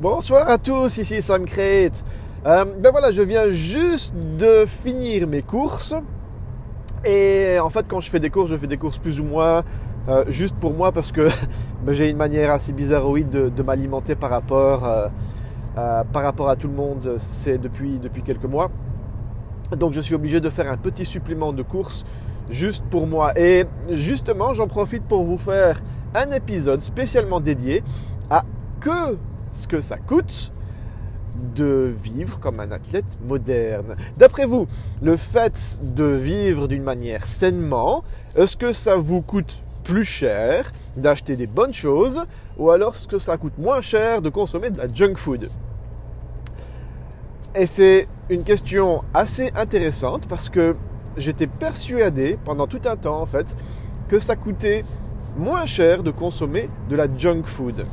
Bonsoir à tous, ici Sam Crate. Euh, ben voilà, je viens juste de finir mes courses. Et en fait, quand je fais des courses, je fais des courses plus ou moins euh, juste pour moi parce que ben, j'ai une manière assez bizarroïde de, de m'alimenter par rapport, euh, par rapport à tout le monde. C'est depuis, depuis quelques mois. Donc je suis obligé de faire un petit supplément de courses juste pour moi. Et justement, j'en profite pour vous faire un épisode spécialement dédié à que ce que ça coûte de vivre comme un athlète moderne. D'après vous, le fait de vivre d'une manière sainement, est-ce que ça vous coûte plus cher d'acheter des bonnes choses ou alors est-ce que ça coûte moins cher de consommer de la junk food? Et c'est une question assez intéressante parce que j'étais persuadé pendant tout un temps en fait que ça coûtait moins cher de consommer de la junk food.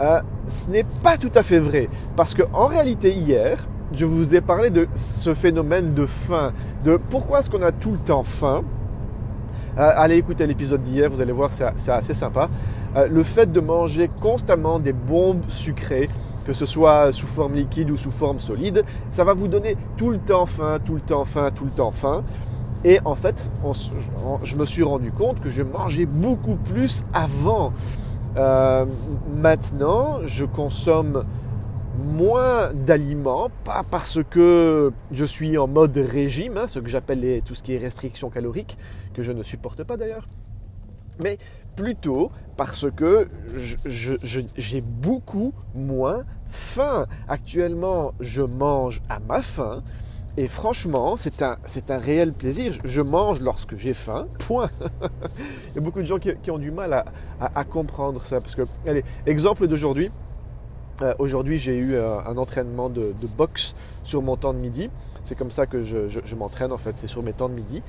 Euh, ce n'est pas tout à fait vrai parce qu'en réalité hier, je vous ai parlé de ce phénomène de faim, de pourquoi est-ce qu'on a tout le temps faim. Euh, allez écouter l'épisode d'hier, vous allez voir, c'est assez sympa. Euh, le fait de manger constamment des bombes sucrées, que ce soit sous forme liquide ou sous forme solide, ça va vous donner tout le temps faim, tout le temps faim, tout le temps faim. Et en fait, on, je me suis rendu compte que je mangeais beaucoup plus avant. Euh, maintenant, je consomme moins d'aliments, pas parce que je suis en mode régime, hein, ce que j'appelle tout ce qui est restriction calorique, que je ne supporte pas d'ailleurs, mais plutôt parce que j'ai beaucoup moins faim. Actuellement, je mange à ma faim. Et franchement, c'est un, un réel plaisir. Je mange lorsque j'ai faim, point. Il y a beaucoup de gens qui, ont du mal à, comprendre ça. Parce que, allez, exemple d'aujourd'hui. Euh, aujourd'hui, j'ai eu euh, un entraînement de, boxe sur mon temps de midi. C'est comme ça que je, je m'entraîne, en fait. C'est sur mes temps de midi.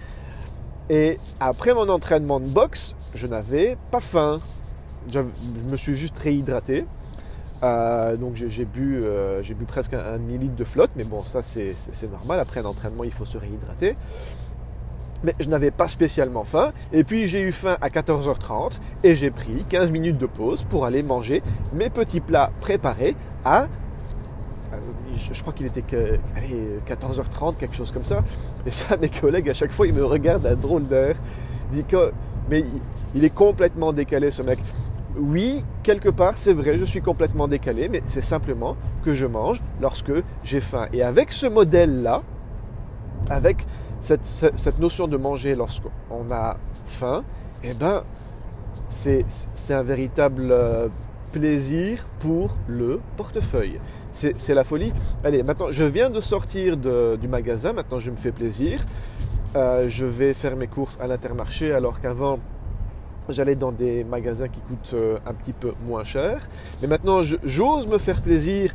Et après mon entraînement de boxe, je n'avais pas faim. Je me suis juste réhydraté. Euh, donc j'ai bu, euh, bu presque un, demi-litre de flotte, mais bon, ça c'est normal. Après un entraînement, il faut se réhydrater. Mais je n'avais pas spécialement faim. Et puis j'ai eu faim à 14h30 et j'ai pris 15 minutes de pause pour aller manger mes petits plats préparés à euh, je, crois qu'il était que, 14h30, quelque chose comme ça. Et ça, mes collègues, à chaque fois, ils me regardent à drôle d'air. Ils disent que, mais il est complètement décalé, ce mec oui, quelque part, c'est vrai, je suis complètement décalé, mais c'est simplement que je mange lorsque j'ai faim. Et avec ce modèle-là, avec cette, notion de manger lorsqu'on a faim, eh ben, c'est un véritable euh, plaisir pour le portefeuille. C'est la folie. Allez, maintenant, je viens de sortir du magasin, maintenant je me fais plaisir. Euh, je vais faire mes courses à l'intermarché alors qu'avant, j'allais dans des magasins qui coûtent euh, un petit peu moins cher. Mais maintenant, j'ose me faire plaisir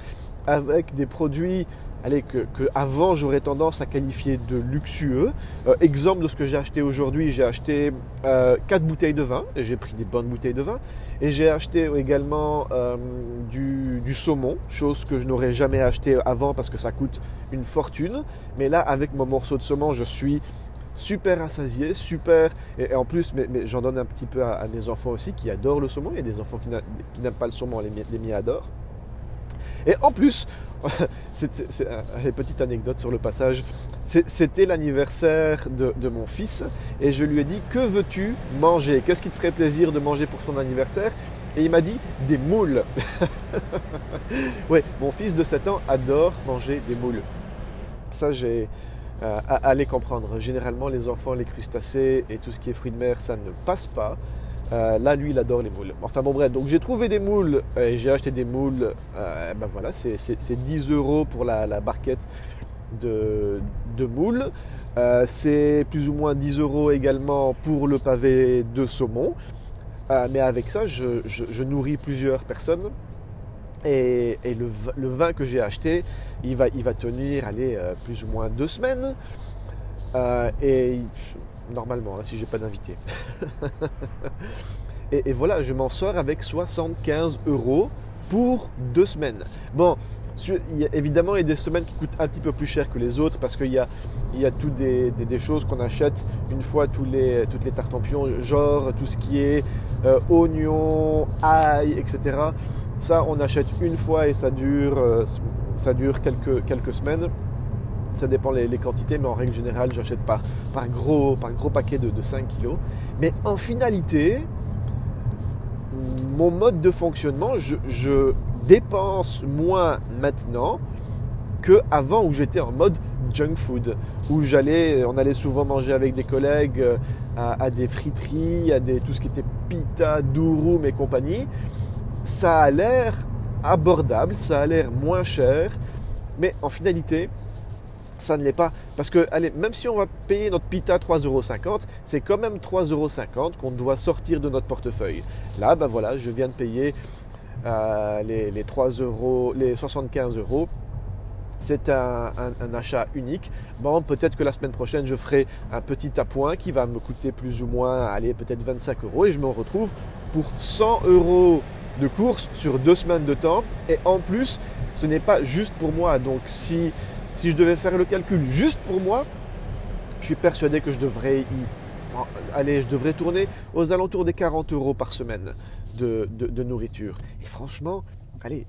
avec des produits allez, que, avant j'aurais tendance à qualifier de luxueux. Euh, exemple de ce que j'ai acheté aujourd'hui, j'ai acheté euh, 4 bouteilles de vin, et j'ai pris des bonnes bouteilles de vin. Et j'ai acheté également euh, du, du, saumon, chose que je n'aurais jamais acheté avant parce que ça coûte une fortune. Mais là, avec mon morceau de saumon, je suis super rassasié, super. Et, en plus, mais, j'en donne un petit peu à, mes enfants aussi qui adorent le saumon. Il y a des enfants qui n'aiment pas le saumon, les, miens adorent. Et en plus, c'est une petite anecdote sur le passage, c'était l'anniversaire de, de, mon fils et je lui ai dit que veux-tu manger? Qu'est-ce qui te ferait plaisir de manger pour ton anniversaire? Et il m'a dit des moules. oui, mon fils de 7 ans adore manger des moules. Ça, j'ai euh, comprendre. Généralement, les enfants, les crustacés et tout ce qui est fruits de mer, ça ne passe pas. Euh, là, lui, il adore les moules. Enfin bon, bref, donc j'ai trouvé des moules et j'ai acheté des moules. Euh, ben voilà, c'est 10 euros pour la, barquette de, moules. c'est plus ou moins 10 euros également pour le pavé de saumon. mais avec ça, je nourris plusieurs personnes. Et, le, vin que j'ai acheté, il va, tenir allez, euh, plus ou moins deux semaines. Euh, et normalement, hein, si j'ai pas d'invité. et, voilà, je m'en sors avec 75 euros pour deux semaines. Bon, évidemment, il y a des semaines qui coûtent un petit peu plus cher que les autres parce qu'il y a, y a toutes des, choses qu'on achète une fois tous les, toutes les tartempions, genre tout ce qui est euh, oignons, ail, etc. Ça, on achète une fois et ça dure, euh, ça dure quelques, quelques semaines. Ça dépend les, quantités, mais en règle générale, j'achète par, par, gros, par gros paquet de, 5 kg. Mais en finalité, mon mode de fonctionnement, je, dépense moins maintenant qu'avant où j'étais en mode junk food, où j'allais, on allait souvent manger avec des collègues euh, à, des friteries, à des, tout ce qui était pita, durum et compagnie. Ça a l'air abordable, ça a l'air moins cher, mais en finalité, ça ne l'est pas. Parce que, même si on va payer notre pita 3,50€, c'est quand même 3,50€ qu'on doit sortir de notre portefeuille. Là, ben voilà, je viens de payer euh, les, les 3 euros, les 75 euros c'est un, achat unique. Bon, peut-être que la semaine prochaine, je ferai un petit appoint qui va me coûter plus ou moins, allez, peut-être 25 euros et je me retrouve pour 100 euros de course sur deux semaines de temps. Et en plus, ce n'est pas juste pour moi. Donc, si, si je devais faire le calcul juste pour moi, je suis persuadé que je devrais y allez, je devrais tourner aux alentours des 40 euros par semaine de, de nourriture. Et franchement, allez,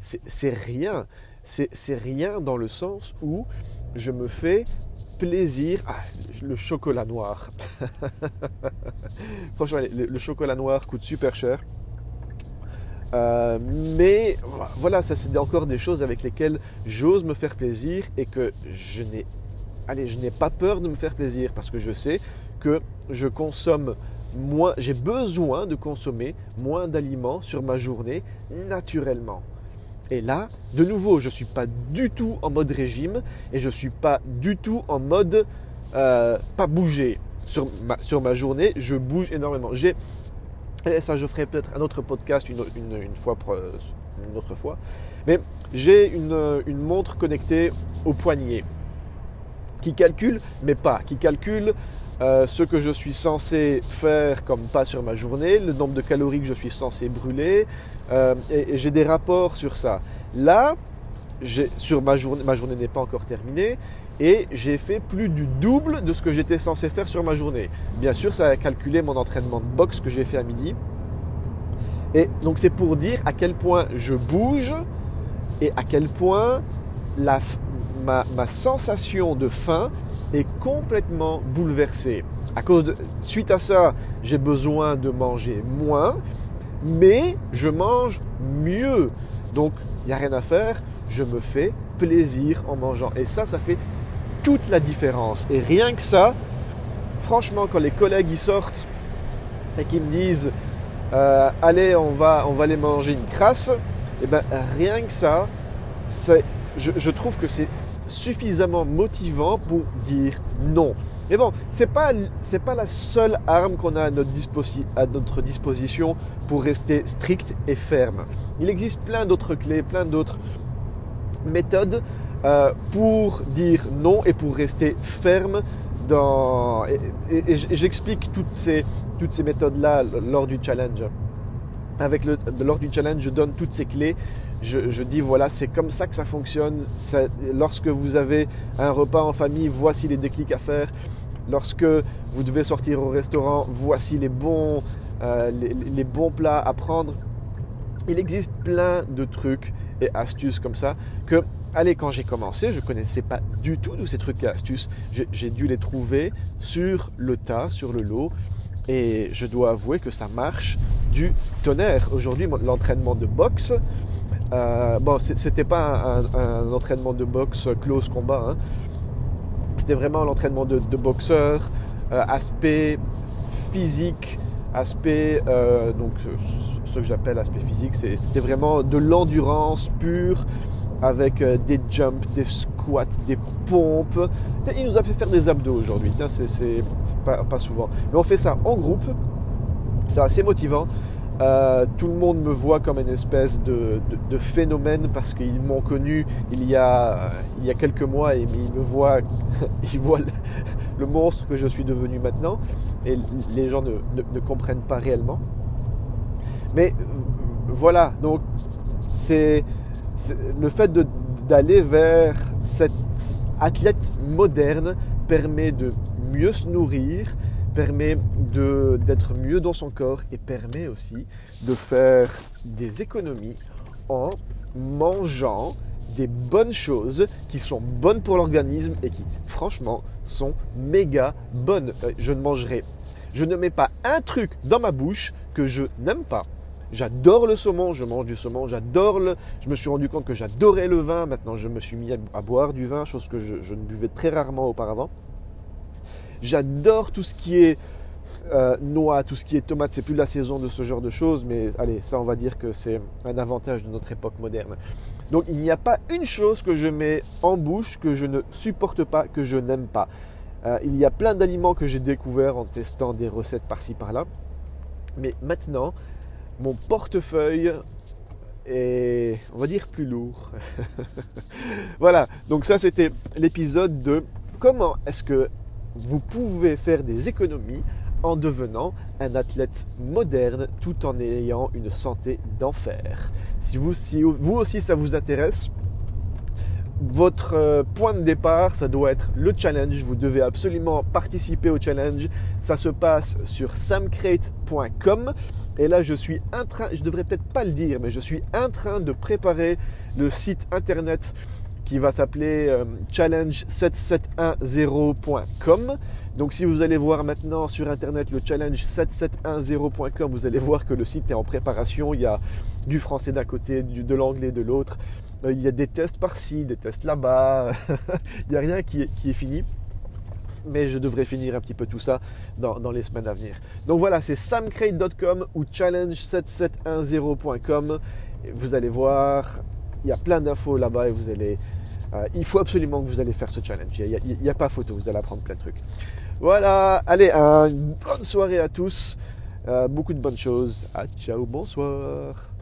c'est rien c'est rien dans le sens où je me fais plaisir. Ah, le chocolat noir. Franchement, le, chocolat noir coûte super cher. Euh, mais voilà, ça c'est encore des choses avec lesquelles j'ose me faire plaisir et que je n'ai, allez, je n'ai pas peur de me faire plaisir parce que je sais que je consomme moins, j'ai besoin de consommer moins d'aliments sur ma journée naturellement. Et là, de nouveau, je ne suis pas du tout en mode régime et je ne suis pas du tout en mode euh, pas bouger. Sur ma, sur ma journée, je bouge énormément. J'ai, ça je ferai peut-être un autre podcast une, fois, une autre fois. Mais j'ai une, une montre connectée au poignet qui calcule, mais pas, qui calcule euh, ce que je suis censé faire comme pas sur ma journée, le nombre de calories que je suis censé brûler, euh, et, j'ai des rapports sur ça. Là, sur ma journée, ma journée n'est pas encore terminée, et j'ai fait plus du double de ce que j'étais censé faire sur ma journée. Bien sûr, ça a calculé mon entraînement de boxe que j'ai fait à midi. Et donc c'est pour dire à quel point je bouge et à quel point la, ma, sensation de faim est complètement bouleversé. À cause de, suite à ça, j'ai besoin de manger moins, mais je mange mieux. Donc, il n'y a rien à faire, je me fais plaisir en mangeant. Et ça, ça fait toute la différence. Et rien que ça, franchement, quand les collègues y sortent et qu'ils me disent euh, allez, on va, on va aller manger une crasse, et eh ben rien que ça, je, je trouve que c'est suffisamment motivant pour dire non. Mais bon, ce n'est pas, pas la seule arme qu'on a à notre, à notre disposition pour rester strict et ferme. Il existe plein d'autres clés, plein d'autres méthodes euh, pour dire non et pour rester ferme dans... Et, j'explique toutes ces, toutes ces méthodes-là lors du challenge. Avec le, lors du challenge, je donne toutes ces clés je, dis voilà, c'est comme ça que ça fonctionne. lorsque vous avez un repas en famille, voici les déclics à faire. Lorsque vous devez sortir au restaurant, voici les bons, euh, les, bons plats à prendre. Il existe plein de trucs et astuces comme ça que, allez, quand j'ai commencé, je connaissais pas du tout tous ces trucs et astuces. J'ai dû les trouver sur le tas, sur le lot. Et je dois avouer que ça marche du tonnerre. Aujourd'hui, l'entraînement de boxe, euh, bon, c'était pas un, entraînement de boxe close combat. Hein. C'était vraiment l'entraînement de, boxeur, euh, aspect physique, aspect euh, donc ce que j'appelle aspect physique, c'était vraiment de l'endurance pure avec des jumps, des squats, des pompes. Il nous a fait faire des abdos aujourd'hui. Tiens, c'est pas, souvent. Mais on fait ça en groupe. C'est assez motivant. Euh, tout le monde me voit comme une espèce de, phénomène parce qu'ils m'ont connu il y, a, il y a quelques mois et ils me voient, ils voient le, monstre que je suis devenu maintenant et les gens ne, comprennent pas réellement. Mais voilà, donc c'est le fait d'aller vers cet athlète moderne permet de mieux se nourrir, permet d'être mieux dans son corps et permet aussi de faire des économies en mangeant des bonnes choses qui sont bonnes pour l'organisme et qui franchement sont méga bonnes. Euh, je ne mangerai, je ne mets pas un truc dans ma bouche que je n'aime pas. J'adore le saumon, je mange du saumon, j'adore le. Je me suis rendu compte que j'adorais le vin. Maintenant, je me suis mis à, boire du vin, chose que je, ne buvais très rarement auparavant. J'adore tout ce qui est euh, noix, tout ce qui est tomate. C'est plus la saison de ce genre de choses, mais allez, ça, on va dire que c'est un avantage de notre époque moderne. Donc, il n'y a pas une chose que je mets en bouche que je ne supporte pas, que je n'aime pas. Euh, il y a plein d'aliments que j'ai découverts en testant des recettes par-ci par-là. Mais maintenant, mon portefeuille est, on va dire, plus lourd. voilà, donc ça c'était l'épisode de comment est-ce que vous pouvez faire des économies en devenant un athlète moderne tout en ayant une santé d'enfer. Si vous, si vous aussi ça vous intéresse, votre euh, point de départ, ça doit être le challenge. Vous devez absolument participer au challenge. Ça se passe sur samcrate.com. Et là, je suis en train, je devrais peut-être pas le dire, mais je suis en train de préparer le site internet qui va s'appeler euh, challenge7710.com. Donc si vous allez voir maintenant sur internet le challenge7710.com, vous allez voir que le site est en préparation. Il y a du français d'un côté, de l'anglais de l'autre. Euh, il y a des tests par-ci, des tests là-bas. il n'y a rien qui est fini mais je devrais finir un petit peu tout ça dans, les semaines à venir. Donc voilà, c'est samcrate.com ou challenge7710.com. Vous allez voir, il y a plein d'infos là-bas et vous allez. Euh, il faut absolument que vous allez faire ce challenge. Il n'y a, pas photo, vous allez apprendre plein de trucs. Voilà, allez, une bonne soirée à tous. Euh, beaucoup de bonnes choses. À ciao, bonsoir.